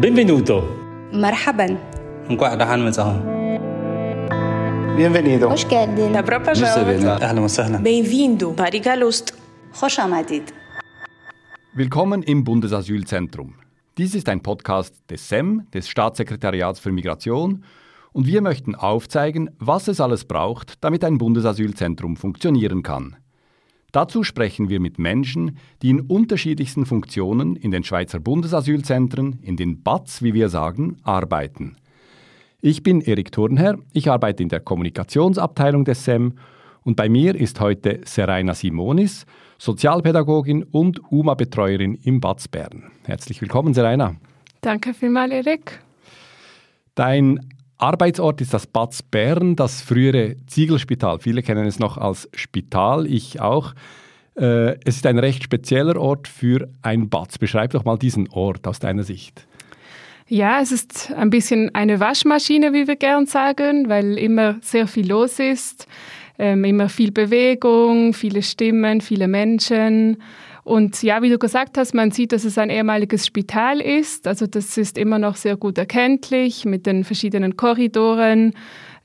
Benvenuto. Marhaban. Nkwaq dahan mitsahu. Bienvenido. Hoş geldin. Добро пожаловать. Ahlan wa sahlan. Bem-vindo. Barigalost. Amadid. Willkommen im Bundesasylzentrum. Dies ist ein Podcast des SEM, des Staatssekretariats für Migration, und wir möchten aufzeigen, was es alles braucht, damit ein Bundesasylzentrum funktionieren kann. Dazu sprechen wir mit Menschen, die in unterschiedlichsten Funktionen in den Schweizer Bundesasylzentren, in den BATS, wie wir sagen, arbeiten. Ich bin Erik Thurnherr, ich arbeite in der Kommunikationsabteilung des SEM und bei mir ist heute Seraina Simonis, Sozialpädagogin und UMA-Betreuerin im BATS Bern. Herzlich willkommen, Seraina. Danke vielmals, Erik. Dein Arbeitsort ist das BATS Bern, das frühere Ziegelspital. Viele kennen es noch als Spital, ich auch. Äh, Es ist ein recht spezieller Ort für ein BATS. Beschreib doch mal diesen Ort aus deiner Sicht. Ja, es ist ein bisschen eine Waschmaschine, wie wir gern sagen, weil immer sehr viel los ist, ähm, immer viel Bewegung, viele Stimmen, viele Menschen. Und ja, wie du gesagt hast, man sieht, dass es ein ehemaliges Spital ist. Also das ist immer noch sehr gut erkenntlich mit den verschiedenen Korridoren.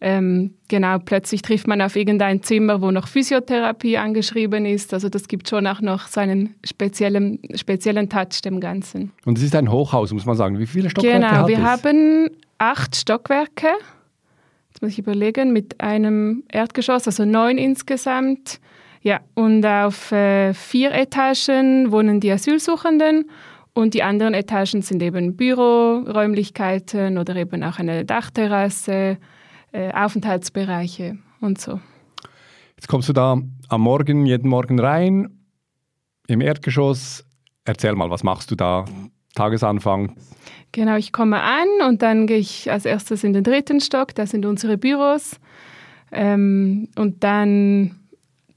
Ähm, genau, plötzlich trifft man auf irgendein Zimmer, wo noch Physiotherapie angeschrieben ist. Also das gibt schon auch noch so einen speziellen, speziellen Touch dem Ganzen. Und es ist ein Hochhaus, muss man sagen. Wie viele Stockwerke Genau, hat wir es? haben acht Stockwerke. Jetzt muss ich überlegen, mit einem Erdgeschoss, also neun insgesamt. Ja, und auf äh, vier Etagen wohnen die Asylsuchenden und die anderen Etagen sind eben Büroräumlichkeiten oder eben auch eine Dachterrasse, äh, Aufenthaltsbereiche und so. Jetzt kommst du da am Morgen, jeden Morgen rein, im Erdgeschoss. Erzähl mal, was machst du da? Tagesanfang. Genau, ich komme an und dann gehe ich als erstes in den dritten Stock, da sind unsere Büros. Ähm, und dann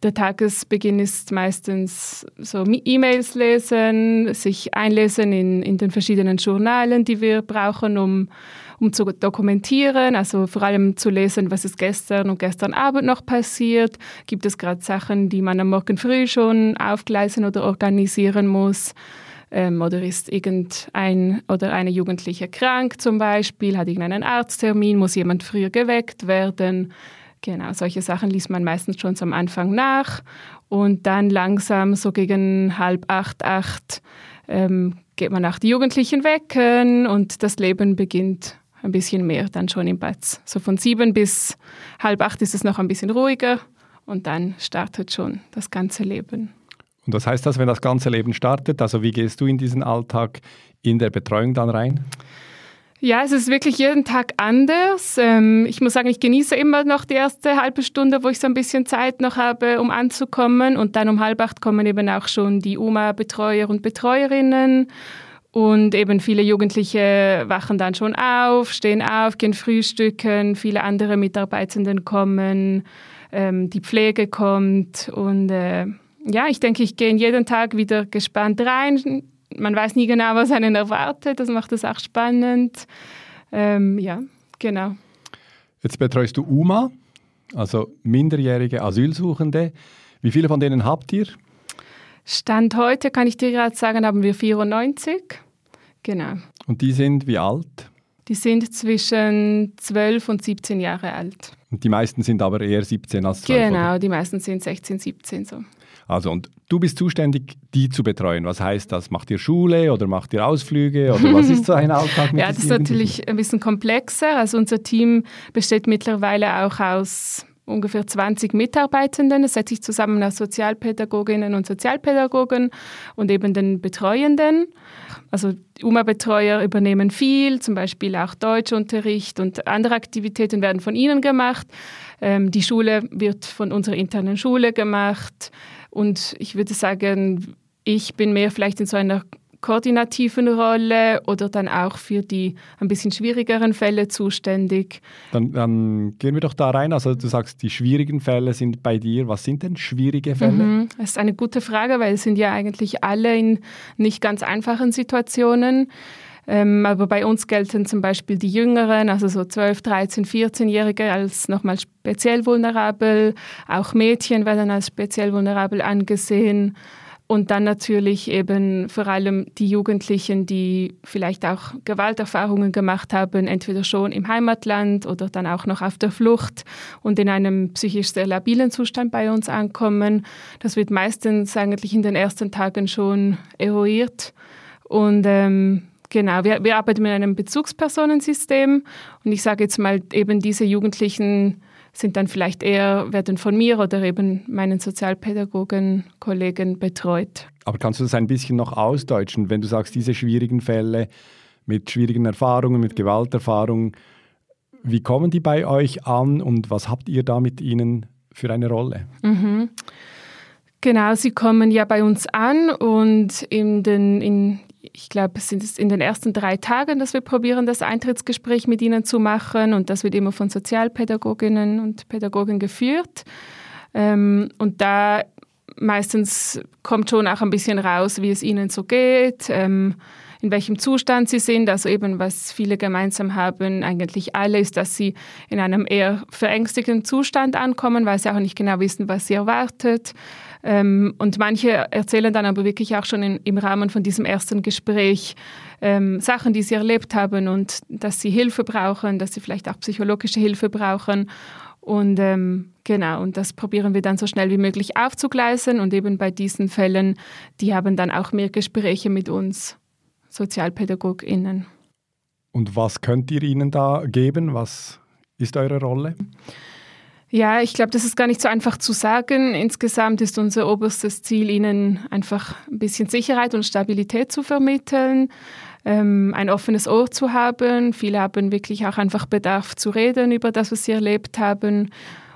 der Tagesbeginn ist meistens so E-Mails lesen, sich einlesen in, in den verschiedenen Journalen, die wir brauchen, um, um zu dokumentieren. Also vor allem zu lesen, was ist gestern und gestern Abend noch passiert. Gibt es gerade Sachen, die man am Morgen früh schon aufgleisen oder organisieren muss? Ähm, oder ist irgendein oder eine Jugendliche krank zum Beispiel, hat irgendeinen Arzttermin, muss jemand früher geweckt werden? Genau, solche Sachen liest man meistens schon am Anfang nach und dann langsam so gegen halb acht, acht ähm, geht man auch die Jugendlichen wecken und das Leben beginnt ein bisschen mehr dann schon im Bad. So von sieben bis halb acht ist es noch ein bisschen ruhiger und dann startet schon das ganze Leben. Und was heißt das, wenn das ganze Leben startet? Also wie gehst du in diesen Alltag in der Betreuung dann rein? Ja, es ist wirklich jeden Tag anders. Ähm, ich muss sagen, ich genieße immer noch die erste halbe Stunde, wo ich so ein bisschen Zeit noch habe, um anzukommen. Und dann um halb acht kommen eben auch schon die UMA-Betreuer und Betreuerinnen. Und eben viele Jugendliche wachen dann schon auf, stehen auf, gehen frühstücken. Viele andere Mitarbeitenden kommen, ähm, die Pflege kommt. Und äh, ja, ich denke, ich gehe jeden Tag wieder gespannt rein. Man weiß nie genau, was einen erwartet. Das macht es auch spannend. Ähm, ja, genau. Jetzt betreust du UMA, also minderjährige Asylsuchende. Wie viele von denen habt ihr? Stand heute, kann ich dir gerade sagen, haben wir 94. Genau. Und die sind wie alt? Die sind zwischen 12 und 17 Jahre alt. Und die meisten sind aber eher 17 als 12. Genau, Oder? die meisten sind 16, 17 so. Also und du bist zuständig, die zu betreuen. Was heißt das? Macht ihr Schule oder macht ihr Ausflüge oder was ist so ein Alltag mit Ja, das ist natürlich ein bisschen komplexer. Also unser Team besteht mittlerweile auch aus ungefähr 20 Mitarbeitenden. Es setzt sich zusammen aus Sozialpädagoginnen und Sozialpädagogen und eben den Betreuenden. Also UMA-Betreuer übernehmen viel, zum Beispiel auch Deutschunterricht und andere Aktivitäten werden von ihnen gemacht. Ähm, die Schule wird von unserer internen Schule gemacht. Und ich würde sagen, ich bin mehr vielleicht in so einer koordinativen Rolle oder dann auch für die ein bisschen schwierigeren Fälle zuständig. Dann, dann gehen wir doch da rein. Also du sagst, die schwierigen Fälle sind bei dir. Was sind denn schwierige Fälle? Mhm. Das ist eine gute Frage, weil es sind ja eigentlich alle in nicht ganz einfachen Situationen. Ähm, aber bei uns gelten zum Beispiel die Jüngeren, also so 12, 13, 14-Jährige als nochmal speziell vulnerabel. Auch Mädchen werden als speziell vulnerabel angesehen. und dann natürlich eben vor allem die Jugendlichen, die vielleicht auch Gewalterfahrungen gemacht haben, entweder schon im Heimatland oder dann auch noch auf der Flucht und in einem psychisch sehr labilen Zustand bei uns ankommen. Das wird meistens eigentlich in den ersten Tagen schon eruiert. Und ähm, genau, wir, wir arbeiten mit einem Bezugspersonensystem und ich sage jetzt mal eben diese Jugendlichen, sind dann vielleicht eher, werden von mir oder eben meinen Sozialpädagogen, Kollegen betreut. Aber kannst du das ein bisschen noch ausdeutschen, wenn du sagst, diese schwierigen Fälle mit schwierigen Erfahrungen, mit Gewalterfahrungen, wie kommen die bei euch an und was habt ihr da mit ihnen für eine Rolle? Mhm. Genau, sie kommen ja bei uns an und in den, in, ich glaube, es sind in den ersten drei Tagen, dass wir probieren, das Eintrittsgespräch mit ihnen zu machen. Und das wird immer von Sozialpädagoginnen und Pädagogen geführt. Ähm, und da meistens kommt schon auch ein bisschen raus, wie es ihnen so geht, ähm, in welchem Zustand sie sind. Also eben, was viele gemeinsam haben, eigentlich alle, ist, dass sie in einem eher verängstigenden Zustand ankommen, weil sie auch nicht genau wissen, was sie erwartet. Ähm, und manche erzählen dann aber wirklich auch schon in, im Rahmen von diesem ersten Gespräch ähm, Sachen, die sie erlebt haben und dass sie Hilfe brauchen, dass sie vielleicht auch psychologische Hilfe brauchen. Und ähm, genau, und das probieren wir dann so schnell wie möglich aufzugleisen. Und eben bei diesen Fällen, die haben dann auch mehr Gespräche mit uns SozialpädagogInnen. Und was könnt ihr ihnen da geben? Was ist eure Rolle? Ja, ich glaube, das ist gar nicht so einfach zu sagen. Insgesamt ist unser oberstes Ziel, ihnen einfach ein bisschen Sicherheit und Stabilität zu vermitteln, ähm, ein offenes Ohr zu haben. Viele haben wirklich auch einfach Bedarf zu reden über das, was sie erlebt haben.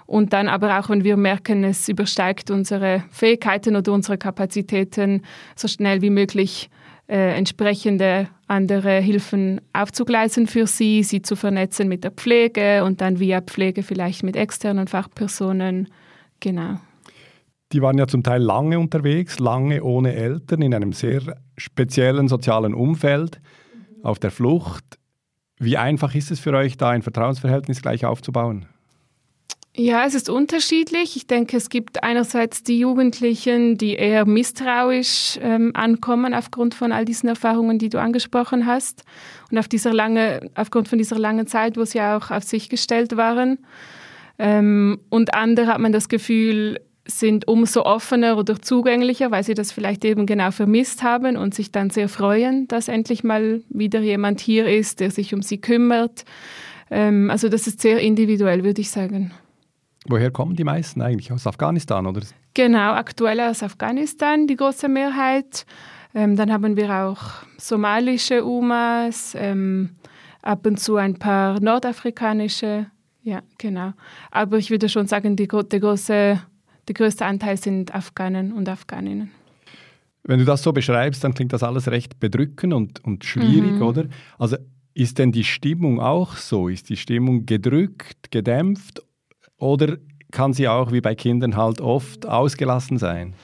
Und dann aber auch, wenn wir merken, es übersteigt unsere Fähigkeiten oder unsere Kapazitäten, so schnell wie möglich äh, entsprechende andere Hilfen aufzugleisen für sie, sie zu vernetzen mit der Pflege und dann via Pflege vielleicht mit externen Fachpersonen. Genau. Die waren ja zum Teil lange unterwegs, lange ohne Eltern, in einem sehr speziellen sozialen Umfeld, auf der Flucht. Wie einfach ist es für euch, da ein Vertrauensverhältnis gleich aufzubauen? Ja, es ist unterschiedlich. Ich denke, es gibt einerseits die Jugendlichen, die eher misstrauisch ähm, ankommen aufgrund von all diesen Erfahrungen, die du angesprochen hast und auf dieser lange, aufgrund von dieser langen Zeit, wo sie auch auf sich gestellt waren. Ähm, und andere hat man das Gefühl, sind umso offener oder zugänglicher, weil sie das vielleicht eben genau vermisst haben und sich dann sehr freuen, dass endlich mal wieder jemand hier ist, der sich um sie kümmert. Ähm, also das ist sehr individuell, würde ich sagen. Woher kommen die meisten eigentlich? Aus Afghanistan, oder? Genau, aktuell aus Afghanistan die große Mehrheit. Ähm, dann haben wir auch somalische Umas, ähm, ab und zu ein paar nordafrikanische. Ja, genau. Aber ich würde schon sagen, die, der, große, der größte Anteil sind Afghanen und Afghaninnen. Wenn du das so beschreibst, dann klingt das alles recht bedrückend und, und schwierig, mhm. oder? Also ist denn die Stimmung auch so? Ist die Stimmung gedrückt, gedämpft oder kann sie auch wie bei Kindern halt oft ausgelassen sein?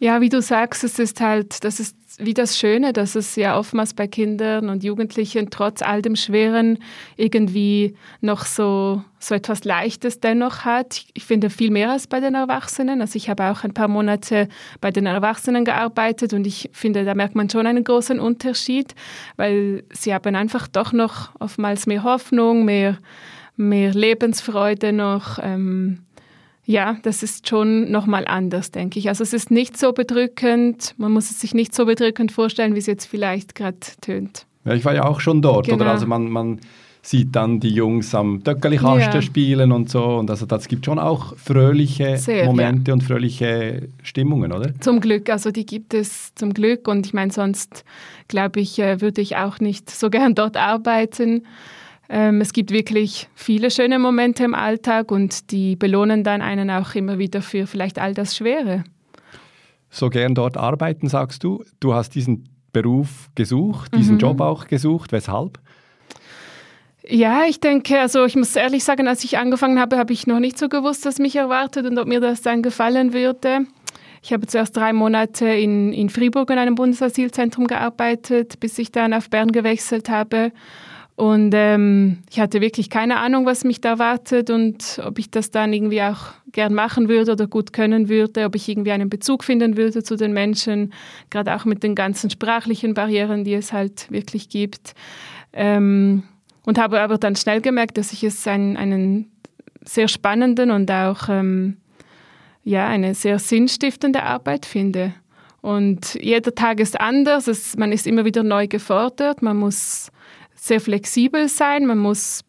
Ja, wie du sagst, es ist halt, das ist wie das Schöne, dass es ja oftmals bei Kindern und Jugendlichen trotz all dem Schweren irgendwie noch so, so etwas Leichtes dennoch hat. Ich finde viel mehr als bei den Erwachsenen. Also ich habe auch ein paar Monate bei den Erwachsenen gearbeitet und ich finde, da merkt man schon einen großen Unterschied, weil sie haben einfach doch noch oftmals mehr Hoffnung, mehr mehr Lebensfreude noch. Ähm, ja, das ist schon nochmal anders, denke ich. Also es ist nicht so bedrückend, man muss es sich nicht so bedrückend vorstellen, wie es jetzt vielleicht gerade tönt. Ja, ich war ja auch schon dort, genau. oder? Also man, man sieht dann die Jungs am Döckerlichaste ja. spielen und so. Und also das gibt schon auch fröhliche Sehr, Momente ja. und fröhliche Stimmungen, oder? Zum Glück, also die gibt es zum Glück. Und ich meine, sonst glaube ich, äh, würde ich auch nicht so gern dort arbeiten. Ähm, es gibt wirklich viele schöne Momente im Alltag und die belohnen dann einen auch immer wieder für vielleicht all das Schwere. So gern dort arbeiten, sagst du. Du hast diesen Beruf gesucht, diesen mhm. Job auch gesucht. Weshalb? Ja, ich denke, also ich muss ehrlich sagen, als ich angefangen habe, habe ich noch nicht so gewusst, was mich erwartet und ob mir das dann gefallen würde. Ich habe zuerst drei Monate in, in Fribourg in einem Bundesasylzentrum gearbeitet, bis ich dann auf Bern gewechselt habe. Und ähm, ich hatte wirklich keine Ahnung, was mich da erwartet und ob ich das dann irgendwie auch gern machen würde oder gut können würde, ob ich irgendwie einen Bezug finden würde zu den Menschen, gerade auch mit den ganzen sprachlichen Barrieren, die es halt wirklich gibt. Ähm, und habe aber dann schnell gemerkt, dass ich es einen, einen sehr spannenden und auch ähm, ja, eine sehr sinnstiftende Arbeit finde. Und jeder Tag ist anders, es, man ist immer wieder neu gefordert, man muss sehr flexibel sein, man muss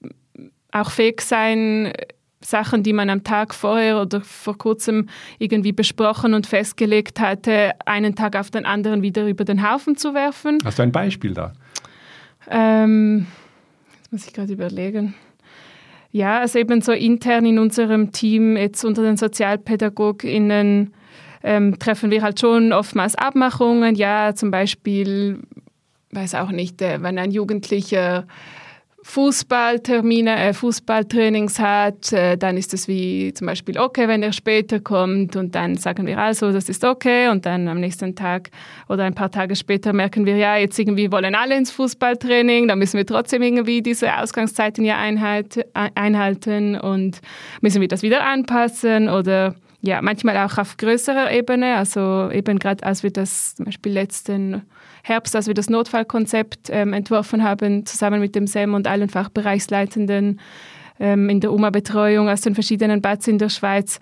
auch fähig sein, Sachen, die man am Tag vorher oder vor kurzem irgendwie besprochen und festgelegt hatte, einen Tag auf den anderen wieder über den Haufen zu werfen. Hast du ein Beispiel da? Ähm, jetzt muss ich gerade überlegen. Ja, also eben so intern in unserem Team, jetzt unter den SozialpädagogInnen, ähm, treffen wir halt schon oftmals Abmachungen. Ja, zum Beispiel weiß auch nicht, äh, wenn ein Jugendlicher Fußballtermine, äh, Fußballtrainings hat, äh, dann ist es wie zum Beispiel okay, wenn er später kommt und dann sagen wir also, das ist okay. Und dann am nächsten Tag oder ein paar Tage später merken wir, ja, jetzt irgendwie wollen alle ins Fußballtraining, dann müssen wir trotzdem irgendwie diese Ausgangszeiten ja einhalten und müssen wir das wieder anpassen oder ja, manchmal auch auf größerer Ebene, also eben gerade als wir das zum Beispiel letzten Herbst, als wir das Notfallkonzept ähm, entworfen haben, zusammen mit dem SEM und allen Fachbereichsleitenden ähm, in der UMA-Betreuung aus den verschiedenen Bads in der Schweiz,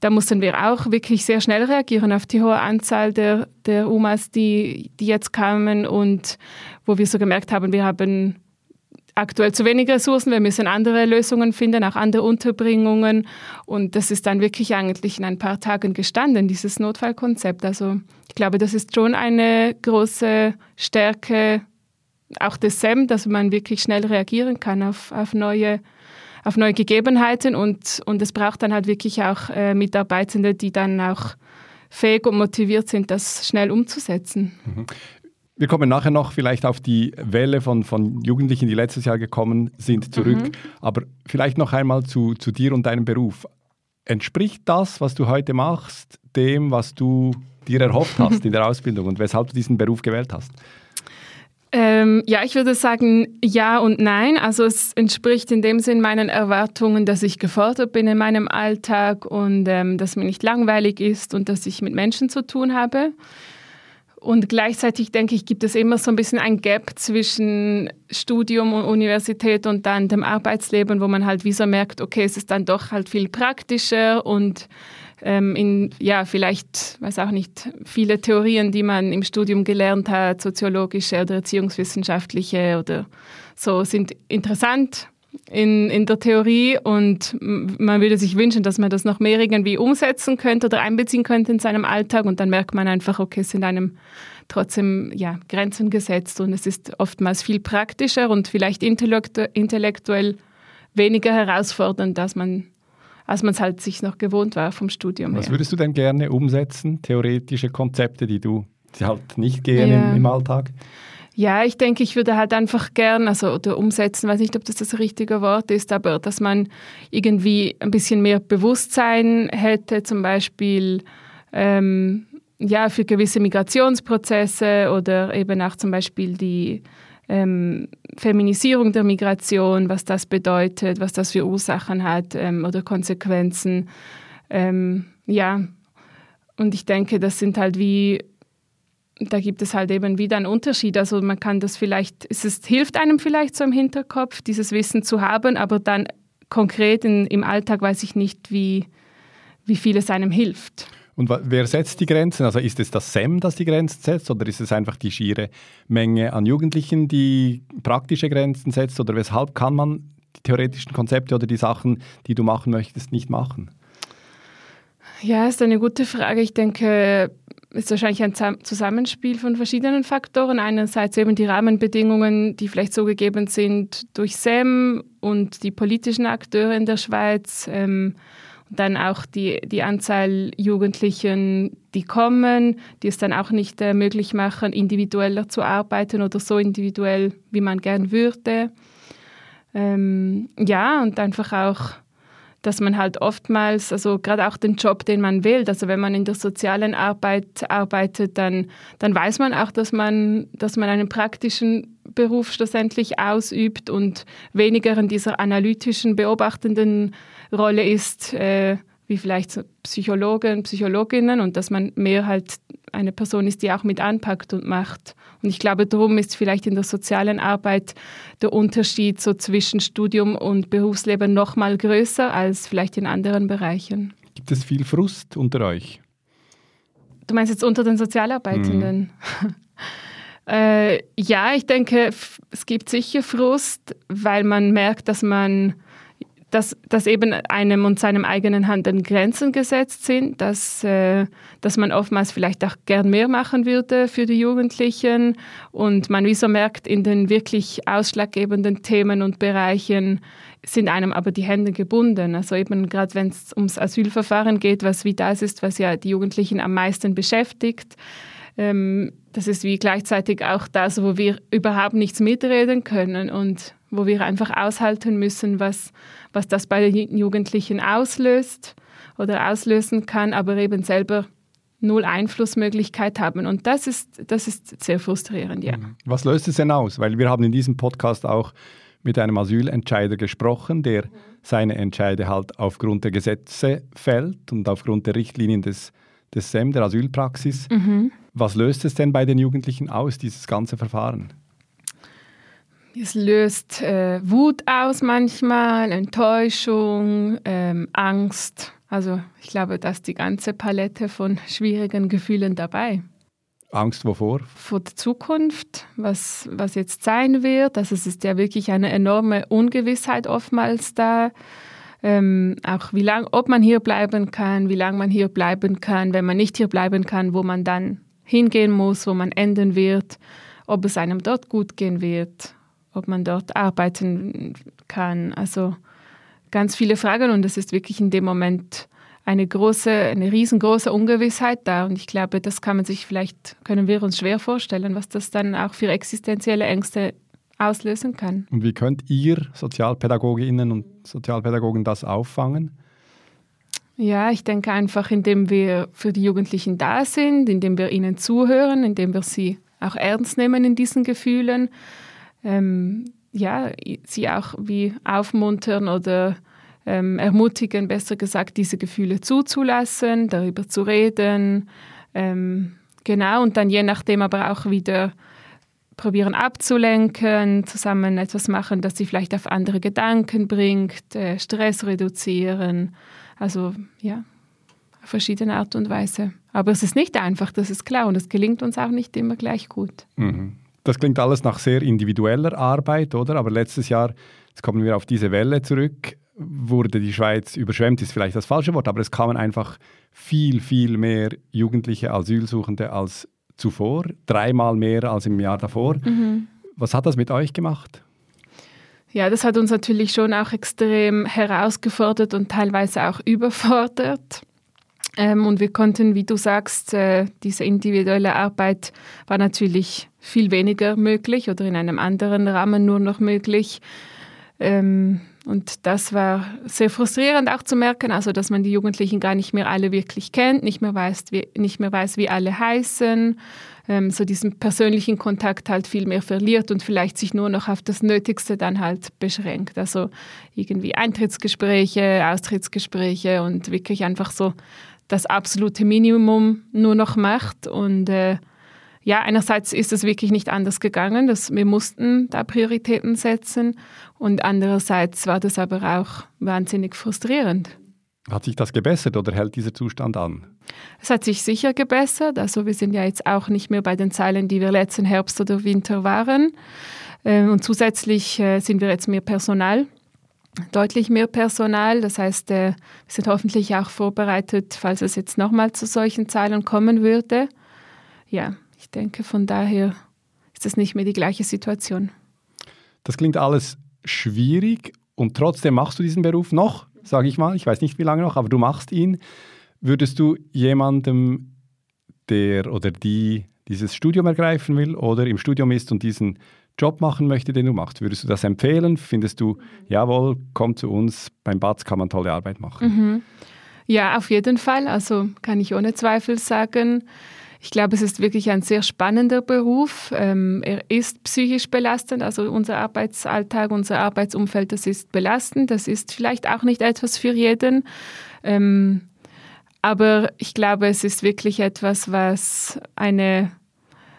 da mussten wir auch wirklich sehr schnell reagieren auf die hohe Anzahl der, der UMAs, die, die jetzt kamen und wo wir so gemerkt haben, wir haben aktuell zu wenig Ressourcen, wir müssen andere Lösungen finden, auch andere Unterbringungen. Und das ist dann wirklich eigentlich in ein paar Tagen gestanden, dieses Notfallkonzept. Also ich glaube, das ist schon eine große Stärke auch des SEM, dass man wirklich schnell reagieren kann auf, auf neue auf neue Gegebenheiten und, und es braucht dann halt wirklich auch äh, Mitarbeitende, die dann auch fähig und motiviert sind, das schnell umzusetzen. Mhm. Wir kommen nachher noch vielleicht auf die Welle von, von Jugendlichen, die letztes Jahr gekommen sind, zurück. Mhm. Aber vielleicht noch einmal zu, zu dir und deinem Beruf. Entspricht das, was du heute machst, dem, was du dir erhofft hast in der Ausbildung und weshalb du diesen Beruf gewählt hast? Ähm, ja, ich würde sagen ja und nein. Also es entspricht in dem Sinn meinen Erwartungen, dass ich gefordert bin in meinem Alltag und ähm, dass mir nicht langweilig ist und dass ich mit Menschen zu tun habe. Und gleichzeitig denke ich, gibt es immer so ein bisschen ein Gap zwischen Studium und Universität und dann dem Arbeitsleben, wo man halt wie so merkt, okay, es ist dann doch halt viel praktischer und ähm, in, ja, vielleicht, weiß auch nicht, viele Theorien, die man im Studium gelernt hat, soziologische oder erziehungswissenschaftliche oder so, sind interessant in, in der Theorie und man würde sich wünschen, dass man das noch mehr irgendwie umsetzen könnte oder einbeziehen könnte in seinem Alltag und dann merkt man einfach, okay, es sind einem trotzdem ja, Grenzen gesetzt und es ist oftmals viel praktischer und vielleicht intellektuell weniger herausfordernd, als man als man es halt sich noch gewohnt war vom Studium Was her. würdest du denn gerne umsetzen, theoretische Konzepte, die du die halt nicht gehen ja. im, im Alltag? Ja, ich denke, ich würde halt einfach gern, also oder umsetzen, weiß nicht, ob das das richtige Wort ist, aber dass man irgendwie ein bisschen mehr Bewusstsein hätte, zum Beispiel ähm, ja, für gewisse Migrationsprozesse oder eben auch zum Beispiel die ähm, Feminisierung der Migration, was das bedeutet, was das für Ursachen hat ähm, oder Konsequenzen. Ähm, ja, und ich denke, das sind halt wie da gibt es halt eben wieder einen Unterschied. Also man kann das vielleicht, es ist, hilft einem vielleicht so im Hinterkopf, dieses Wissen zu haben, aber dann konkret in, im Alltag weiß ich nicht, wie, wie viel es einem hilft. Und wer setzt die Grenzen? Also ist es das SEM, das die Grenzen setzt, oder ist es einfach die schiere Menge an Jugendlichen, die praktische Grenzen setzt? Oder weshalb kann man die theoretischen Konzepte oder die Sachen, die du machen möchtest, nicht machen? Ja, ist eine gute Frage. Ich denke, ist wahrscheinlich ein Zusammenspiel von verschiedenen Faktoren. Einerseits eben die Rahmenbedingungen, die vielleicht so gegeben sind durch SEM und die politischen Akteure in der Schweiz. Ähm, und dann auch die, die Anzahl Jugendlichen, die kommen, die es dann auch nicht äh, möglich machen, individueller zu arbeiten oder so individuell, wie man gern würde. Ähm, ja, und einfach auch dass man halt oftmals, also gerade auch den Job, den man wählt, also wenn man in der sozialen Arbeit arbeitet, dann, dann weiß man auch, dass man, dass man einen praktischen Beruf schlussendlich ausübt und weniger in dieser analytischen, beobachtenden Rolle ist, äh, wie vielleicht Psychologen, Psychologinnen und dass man mehr halt eine Person ist, die auch mit anpackt und macht. Und ich glaube, darum ist vielleicht in der sozialen Arbeit der Unterschied so zwischen Studium und Berufsleben noch mal größer als vielleicht in anderen Bereichen. Gibt es viel Frust unter euch? Du meinst jetzt unter den Sozialarbeitenden? Mhm. äh, ja, ich denke, es gibt sicher Frust, weil man merkt, dass man dass, dass eben einem und seinem eigenen Handeln Grenzen gesetzt sind, dass, äh, dass man oftmals vielleicht auch gern mehr machen würde für die Jugendlichen und man wie so merkt, in den wirklich ausschlaggebenden Themen und Bereichen sind einem aber die Hände gebunden. Also eben gerade wenn es ums Asylverfahren geht, was wie das ist, was ja die Jugendlichen am meisten beschäftigt, ähm, das ist wie gleichzeitig auch das, wo wir überhaupt nichts mitreden können und wo wir einfach aushalten müssen, was, was das bei den Jugendlichen auslöst oder auslösen kann, aber eben selber null Einflussmöglichkeit haben. Und das ist, das ist sehr frustrierend, ja. Mhm. Was löst es denn aus? Weil wir haben in diesem Podcast auch mit einem Asylentscheider gesprochen, der seine Entscheide halt aufgrund der Gesetze fällt und aufgrund der Richtlinien des, des SEM, der Asylpraxis. Mhm. Was löst es denn bei den Jugendlichen aus, dieses ganze Verfahren? Es löst äh, Wut aus manchmal, Enttäuschung, ähm, Angst. Also ich glaube, da ist die ganze Palette von schwierigen Gefühlen dabei. Angst wovor? Vor der Zukunft, was, was jetzt sein wird. Also es ist ja wirklich eine enorme Ungewissheit oftmals da. Ähm, auch wie lang, ob man hier bleiben kann, wie lange man hier bleiben kann, wenn man nicht hier bleiben kann, wo man dann hingehen muss, wo man enden wird, ob es einem dort gut gehen wird ob man dort arbeiten kann. Also ganz viele Fragen und es ist wirklich in dem Moment eine große, eine riesengroße Ungewissheit da. Und ich glaube, das kann man sich vielleicht, können wir uns schwer vorstellen, was das dann auch für existenzielle Ängste auslösen kann. Und wie könnt ihr Sozialpädagoginnen und Sozialpädagogen das auffangen? Ja, ich denke einfach, indem wir für die Jugendlichen da sind, indem wir ihnen zuhören, indem wir sie auch ernst nehmen in diesen Gefühlen ähm, ja, sie auch wie aufmuntern oder ähm, ermutigen, besser gesagt, diese Gefühle zuzulassen, darüber zu reden. Ähm, genau, und dann je nachdem aber auch wieder probieren abzulenken, zusammen etwas machen, das sie vielleicht auf andere Gedanken bringt, äh, Stress reduzieren. Also ja, auf verschiedene Art und Weise. Aber es ist nicht einfach, das ist klar, und es gelingt uns auch nicht immer gleich gut. Mhm. Das klingt alles nach sehr individueller Arbeit, oder? Aber letztes Jahr, jetzt kommen wir auf diese Welle zurück, wurde die Schweiz überschwemmt, ist vielleicht das falsche Wort, aber es kamen einfach viel, viel mehr jugendliche Asylsuchende als zuvor, dreimal mehr als im Jahr davor. Mhm. Was hat das mit euch gemacht? Ja, das hat uns natürlich schon auch extrem herausgefordert und teilweise auch überfordert. Ähm, und wir konnten, wie du sagst, äh, diese individuelle Arbeit war natürlich viel weniger möglich oder in einem anderen Rahmen nur noch möglich. Ähm, und das war sehr frustrierend auch zu merken, also dass man die Jugendlichen gar nicht mehr alle wirklich kennt, nicht mehr weiß, wie, nicht mehr weiß, wie alle heißen, ähm, so diesen persönlichen Kontakt halt viel mehr verliert und vielleicht sich nur noch auf das Nötigste dann halt beschränkt. Also irgendwie Eintrittsgespräche, Austrittsgespräche und wirklich einfach so das absolute Minimum nur noch macht. Und äh, ja, einerseits ist es wirklich nicht anders gegangen, dass wir mussten da Prioritäten setzen und andererseits war das aber auch wahnsinnig frustrierend. Hat sich das gebessert oder hält dieser Zustand an? Es hat sich sicher gebessert. Also wir sind ja jetzt auch nicht mehr bei den Zahlen, die wir letzten Herbst oder Winter waren. Ähm, und zusätzlich äh, sind wir jetzt mehr Personal deutlich mehr Personal. Das heißt, äh, wir sind hoffentlich auch vorbereitet, falls es jetzt nochmal zu solchen Zahlen kommen würde. Ja, ich denke, von daher ist es nicht mehr die gleiche Situation. Das klingt alles schwierig und trotzdem machst du diesen Beruf noch, sage ich mal. Ich weiß nicht, wie lange noch, aber du machst ihn. Würdest du jemandem, der oder die dieses Studium ergreifen will oder im Studium ist und diesen Job machen möchte, den du machst. Würdest du das empfehlen? Findest du, jawohl, komm zu uns, beim BATS kann man tolle Arbeit machen? Mhm. Ja, auf jeden Fall. Also kann ich ohne Zweifel sagen. Ich glaube, es ist wirklich ein sehr spannender Beruf. Ähm, er ist psychisch belastend, also unser Arbeitsalltag, unser Arbeitsumfeld, das ist belastend. Das ist vielleicht auch nicht etwas für jeden. Ähm, aber ich glaube, es ist wirklich etwas, was eine,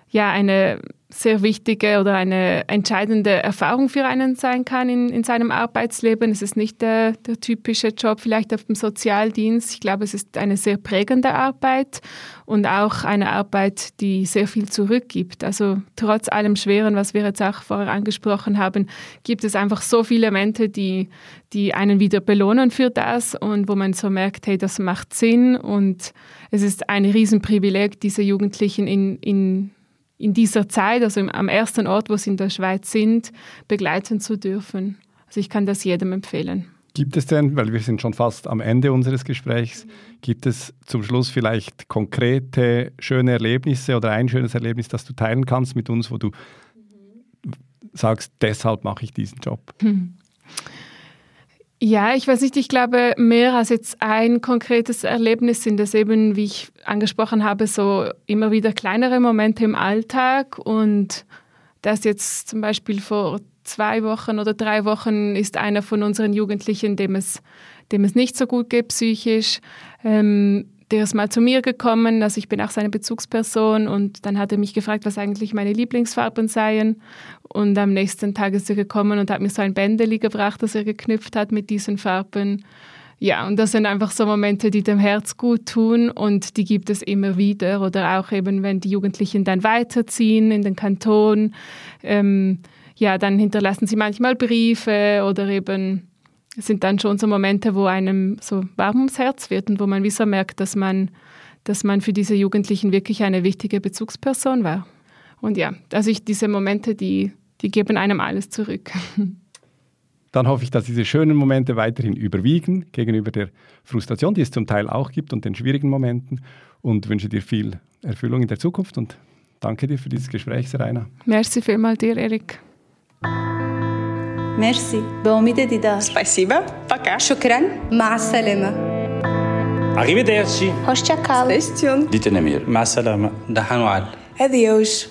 ja, eine sehr wichtige oder eine entscheidende Erfahrung für einen sein kann in, in seinem Arbeitsleben. Es ist nicht der, der typische Job vielleicht auf dem Sozialdienst. Ich glaube, es ist eine sehr prägende Arbeit und auch eine Arbeit, die sehr viel zurückgibt. Also trotz allem Schweren, was wir jetzt auch vorher angesprochen haben, gibt es einfach so viele Elemente, die, die einen wieder belohnen für das und wo man so merkt, hey, das macht Sinn und es ist ein Riesenprivileg, diese Jugendlichen in, in in dieser Zeit, also am ersten Ort, wo sie in der Schweiz sind, begleiten zu dürfen. Also ich kann das jedem empfehlen. Gibt es denn, weil wir sind schon fast am Ende unseres Gesprächs, gibt es zum Schluss vielleicht konkrete, schöne Erlebnisse oder ein schönes Erlebnis, das du teilen kannst mit uns, wo du sagst, deshalb mache ich diesen Job? Hm. Ja, ich weiß nicht, ich glaube, mehr als jetzt ein konkretes Erlebnis sind es eben, wie ich angesprochen habe, so immer wieder kleinere Momente im Alltag. Und das jetzt zum Beispiel vor zwei Wochen oder drei Wochen ist einer von unseren Jugendlichen, dem es, dem es nicht so gut geht psychisch. Ähm, der ist mal zu mir gekommen, also ich bin auch seine Bezugsperson und dann hat er mich gefragt, was eigentlich meine Lieblingsfarben seien und am nächsten Tag ist er gekommen und hat mir so ein Bändeli gebracht, das er geknüpft hat mit diesen Farben. Ja, und das sind einfach so Momente, die dem Herz gut tun und die gibt es immer wieder oder auch eben, wenn die Jugendlichen dann weiterziehen in den Kanton, ähm, ja, dann hinterlassen sie manchmal Briefe oder eben es sind dann schon so Momente, wo einem so warm ums Herz wird und wo man wie so merkt, dass man, dass man für diese Jugendlichen wirklich eine wichtige Bezugsperson war. Und ja, also ich, diese Momente, die, die geben einem alles zurück. Dann hoffe ich, dass diese schönen Momente weiterhin überwiegen gegenüber der Frustration, die es zum Teil auch gibt und den schwierigen Momenten und wünsche dir viel Erfüllung in der Zukunft und danke dir für dieses Gespräch, Serena. Merci vielmals dir, Erik. ميرسي بأميد ديدار Спасибо. Пока. شكرا مع السلامة Arrivederci. Hoşça kal Stay tuned. Dite Nemir. مع السلامة Adios.